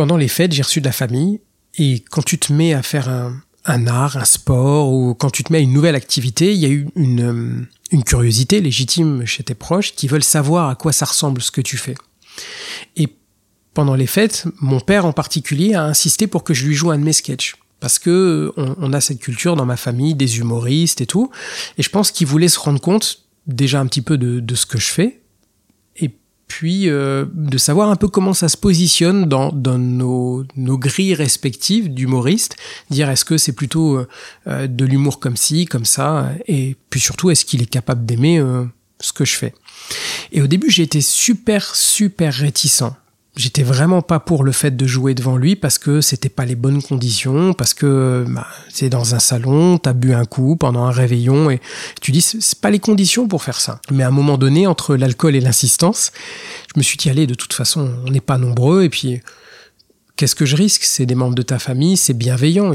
pendant les fêtes, j'ai reçu de la famille, et quand tu te mets à faire un, art, un sport, ou quand tu te mets à une nouvelle activité, il y a eu une, euh, une curiosité légitime chez tes proches qui veulent savoir à quoi ça ressemble ce que tu fais. Et pendant les fêtes, mon père en particulier a insisté pour que je lui joue un de mes sketchs. Parce que on, a cette culture dans ma famille des humoristes et tout. Et je pense qu'il voulait se rendre compte déjà un petit peu de ce que je fais. Puis euh, de savoir un peu comment ça se positionne dans, nos grilles respectives d'humoristes. Dire est-ce que c'est plutôt euh, euh, de l'humour comme ci, comme ça. Et puis surtout, est-ce qu'il est capable d'aimer ce que je fais. Et au début, j'ai été super, super réticent j'étais vraiment pas pour le fait de jouer devant lui parce que c'était pas les bonnes conditions, parce que bah, c'est dans un salon, t'as bu un coup pendant un réveillon et tu dis c'est pas les conditions pour faire ça. Mais à un moment donné, entre l'alcool et l'insistance, je me suis dit allez, de toute façon, on n'est pas nombreux et puis qu'est-ce que je risque? C'est des membres de ta famille, c'est bienveillant.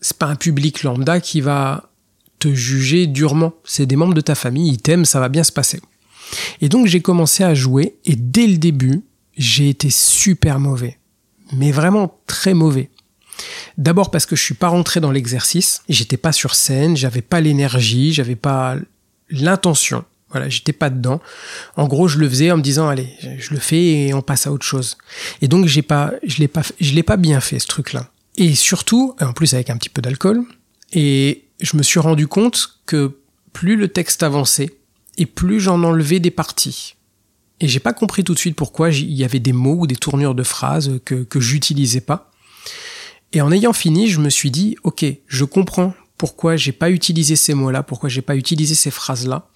C'est pas un public lambda qui va te juger durement. C'est des membres de ta famille, ils t'aiment, ça va bien se passer. Et donc j'ai commencé à jouer et dès le début, j'ai été super mauvais. Mais vraiment très mauvais. D'abord parce que je suis pas rentré dans l'exercice, j'étais pas sur scène, j'avais pas l'énergie, j'avais pas l'intention. Voilà, j'étais pas dedans. En gros, je le faisais en me disant allez, je le fais et on passe à autre chose. Et donc j'ai pas je l'ai pas je l'ai pas bien fait ce truc-là. Et surtout, en plus avec un petit peu d'alcool, et je me suis rendu compte que plus le texte avançait et plus j'en enlevais des parties. Et j'ai pas compris tout de suite pourquoi il y avait des mots ou des tournures de phrases que, que j'utilisais pas. Et en ayant fini, je me suis dit, ok, je comprends pourquoi j'ai pas utilisé ces mots-là, pourquoi j'ai pas utilisé ces phrases-là.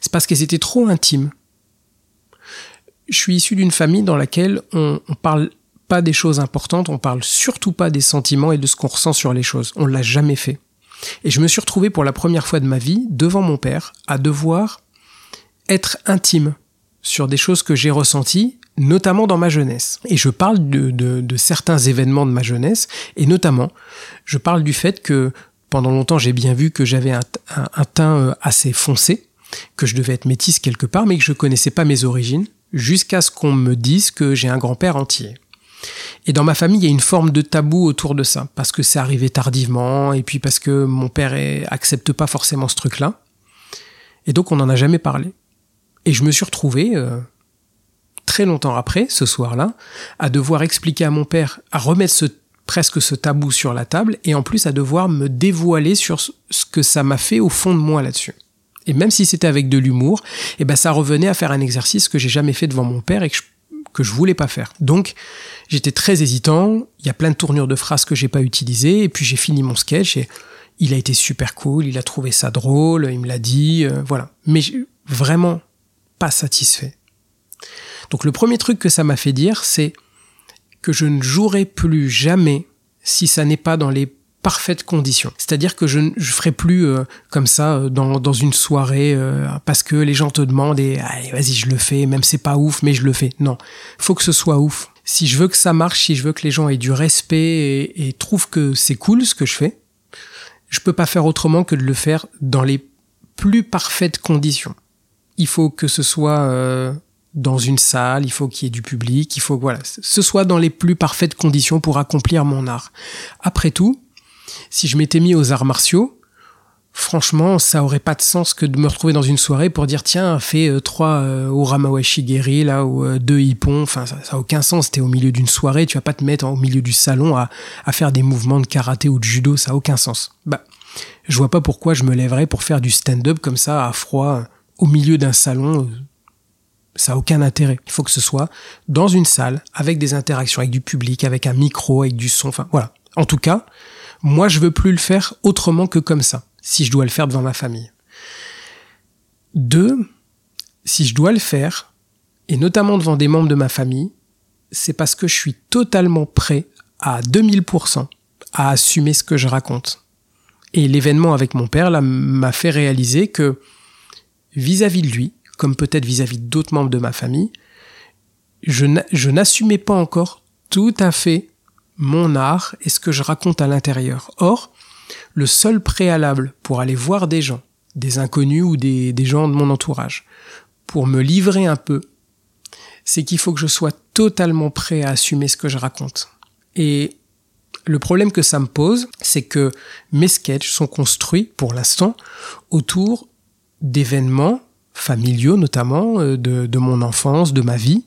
C'est parce qu'elles étaient trop intimes. Je suis issu d'une famille dans laquelle on, on parle pas des choses importantes, on parle surtout pas des sentiments et de ce qu'on ressent sur les choses. On l'a jamais fait. Et je me suis retrouvé pour la première fois de ma vie devant mon père à devoir être intime sur des choses que j'ai ressenties, notamment dans ma jeunesse. Et je parle de, certains événements de ma jeunesse, et notamment, je parle du fait que pendant longtemps j'ai bien vu que j'avais un, teint euh, assez foncé, que je devais être métisse quelque part, mais que je connaissais pas mes origines, jusqu'à ce qu'on me dise que j'ai un grand-père entier. Et dans ma famille, il y a une forme de tabou autour de ça, parce que c'est arrivé tardivement, et puis parce que mon père accepte pas forcément ce truc-là. Et donc on n'en a jamais parlé. Et je me suis retrouvé, euh, très longtemps après, ce soir-là, à devoir expliquer à mon père, à remettre ce, presque ce tabou sur la table, et en plus à devoir me dévoiler sur ce que ça m'a fait au fond de moi là-dessus. Et même si c'était avec de l'humour, eh ben ça revenait à faire un exercice que j'ai jamais fait devant mon père et que je, que je voulais pas faire. Donc j'étais très hésitant. Il y a plein de tournures de phrases que j'ai pas utilisées. Et puis j'ai fini mon sketch et il a été super cool. Il a trouvé ça drôle. Il me l'a dit. Euh, voilà. Mais vraiment, pas satisfait. Donc le premier truc que ça m'a fait dire, c'est que je ne jouerai plus jamais si ça n'est pas dans les parfaites conditions. C'est-à-dire que je ne ferai plus euh, comme ça euh, dans, dans, une soirée euh, parce que les gens te demandent et allez vas-y je le fais, même c'est pas ouf mais je le fais. Non, faut que ce soit ouf. Si je veux que ça marche, si je veux que les gens aient du respect et, et trouvent que c'est cool ce que je fais, je peux pas faire autrement que de le faire dans les plus parfaites conditions il faut que ce soit euh, dans une salle, il faut qu'il y ait du public, il faut voilà, ce soit dans les plus parfaites conditions pour accomplir mon art. Après tout, si je m'étais mis aux arts martiaux, franchement, ça aurait pas de sens que de me retrouver dans une soirée pour dire tiens, fais euh, trois euh, Oramawashi Geri là ou euh, deux Ippon. Enfin, ça, ça a aucun sens. T'es au milieu d'une soirée, tu vas pas te mettre au milieu du salon à, à faire des mouvements de karaté ou de judo, ça a aucun sens. Bah, je vois pas pourquoi je me lèverais pour faire du stand-up comme ça à froid au milieu d'un salon, euh, ça a aucun intérêt. Il faut que ce soit dans une salle, avec des interactions, avec du public, avec un micro, avec du son, enfin voilà. En tout cas, moi je veux plus le faire autrement que comme ça, si je dois le faire devant ma famille. Deux, si je dois le faire, et notamment devant des membres de ma famille, c'est parce que je suis totalement prêt à 2000% à assumer ce que je raconte. Et l'événement avec mon père là m'a fait réaliser que vis-à-vis de lui, comme peut-être vis-à-vis d'autres membres de ma famille, je n'assumais pas encore tout à fait mon art et ce que je raconte à l'intérieur. Or, le seul préalable pour aller voir des gens, des inconnus ou des, gens de mon entourage, pour me livrer un peu, c'est qu'il faut que je sois totalement prêt à assumer ce que je raconte. Et le problème que ça me pose, c'est que mes sketchs sont construits, pour l'instant, autour d'événements familiaux notamment, euh, de, de, mon enfance, de ma vie,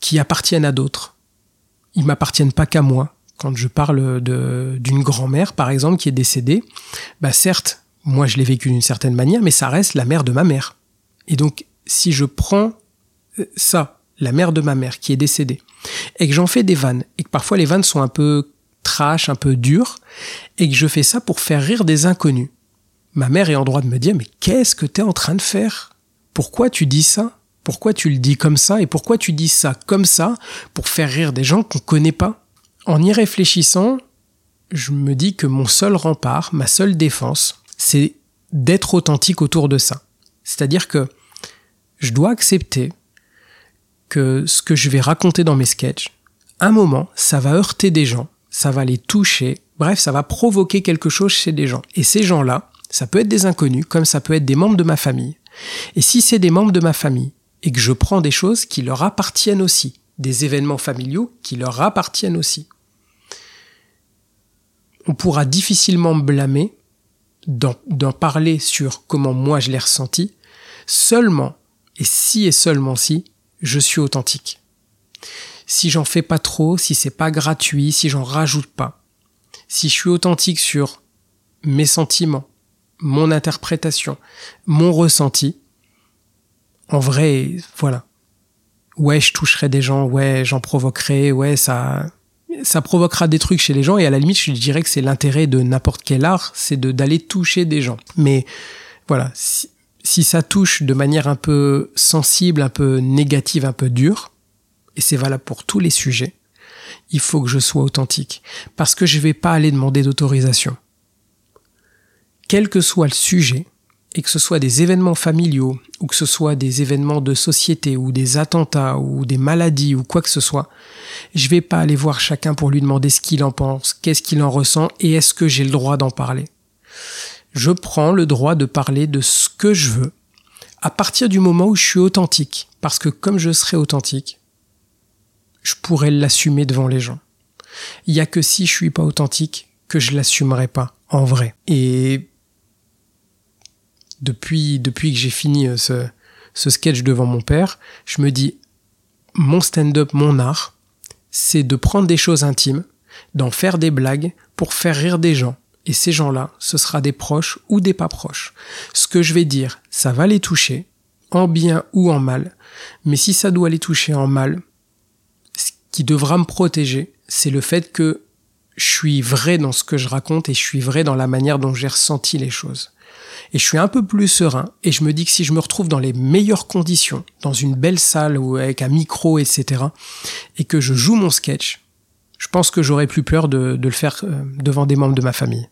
qui appartiennent à d'autres. Ils m'appartiennent pas qu'à moi. Quand je parle d'une grand-mère, par exemple, qui est décédée, bah certes, moi je l'ai vécu d'une certaine manière, mais ça reste la mère de ma mère. Et donc, si je prends euh, ça, la mère de ma mère qui est décédée, et que j'en fais des vannes, et que parfois les vannes sont un peu trash, un peu dures, et que je fais ça pour faire rire des inconnus, ma mère est en droit de me dire mais qu'est-ce que tu es en train de faire? Pourquoi tu dis ça? Pourquoi tu le dis comme ça? Et pourquoi tu dis ça comme ça pour faire rire des gens qu'on connaît pas? En y réfléchissant, je me dis que mon seul rempart, ma seule défense, c'est d'être authentique autour de ça. C'est-à-dire que je dois accepter que ce que je vais raconter dans mes sketchs, un moment, ça va heurter des gens, ça va les toucher, bref, ça va provoquer quelque chose chez des gens. Et ces gens-là, ça peut être des inconnus, comme ça peut être des membres de ma famille. Et si c'est des membres de ma famille, et que je prends des choses qui leur appartiennent aussi, des événements familiaux qui leur appartiennent aussi, on pourra difficilement me blâmer d'en parler sur comment moi je l'ai ressenti, seulement, et si et seulement si, je suis authentique. Si j'en fais pas trop, si c'est pas gratuit, si j'en rajoute pas, si je suis authentique sur mes sentiments, mon interprétation, mon ressenti, en vrai, voilà. Ouais, je toucherai des gens, ouais, j'en provoquerai, ouais, ça, ça provoquera des trucs chez les gens et à la limite, je dirais que c'est l'intérêt de n'importe quel art, c'est de d'aller toucher des gens. Mais voilà, si, si, ça touche de manière un peu sensible, un peu négative, un peu dure, et c'est valable pour tous les sujets, il faut que je sois authentique parce que je vais pas aller demander d'autorisation quel que soit le sujet, et que ce soit des événements familiaux, ou que ce soit des événements de société, ou des attentats, ou des maladies, ou quoi que ce soit, je vais pas aller voir chacun pour lui demander ce qu'il en pense, qu'est-ce qu'il en ressent, et est-ce que j'ai le droit d'en parler. Je prends le droit de parler de ce que je veux, à partir du moment où je suis authentique, parce que comme je serai authentique, je pourrai l'assumer devant les gens. Il y a que si je suis pas authentique que je l'assumerai pas en vrai. Et depuis, depuis que j'ai fini euh, ce, ce sketch devant mon père, je me dis, mon stand-up, mon art, c'est de prendre des choses intimes, d'en faire des blagues pour faire rire des gens. Et ces gens-là, ce sera des proches ou des pas proches. Ce que je vais dire, ça va les toucher, en bien ou en mal. Mais si ça doit les toucher en mal, ce qui devra me protéger, c'est le fait que je suis vrai dans ce que je raconte et je suis vrai dans la manière dont j'ai ressenti les choses et je suis un peu plus serein et je me dis que si je me retrouve dans les meilleures conditions, dans une belle salle ou avec un micro, etc., et que je joue mon sketch, je pense que j'aurais plus peur de, le faire euh, devant des membres de ma famille.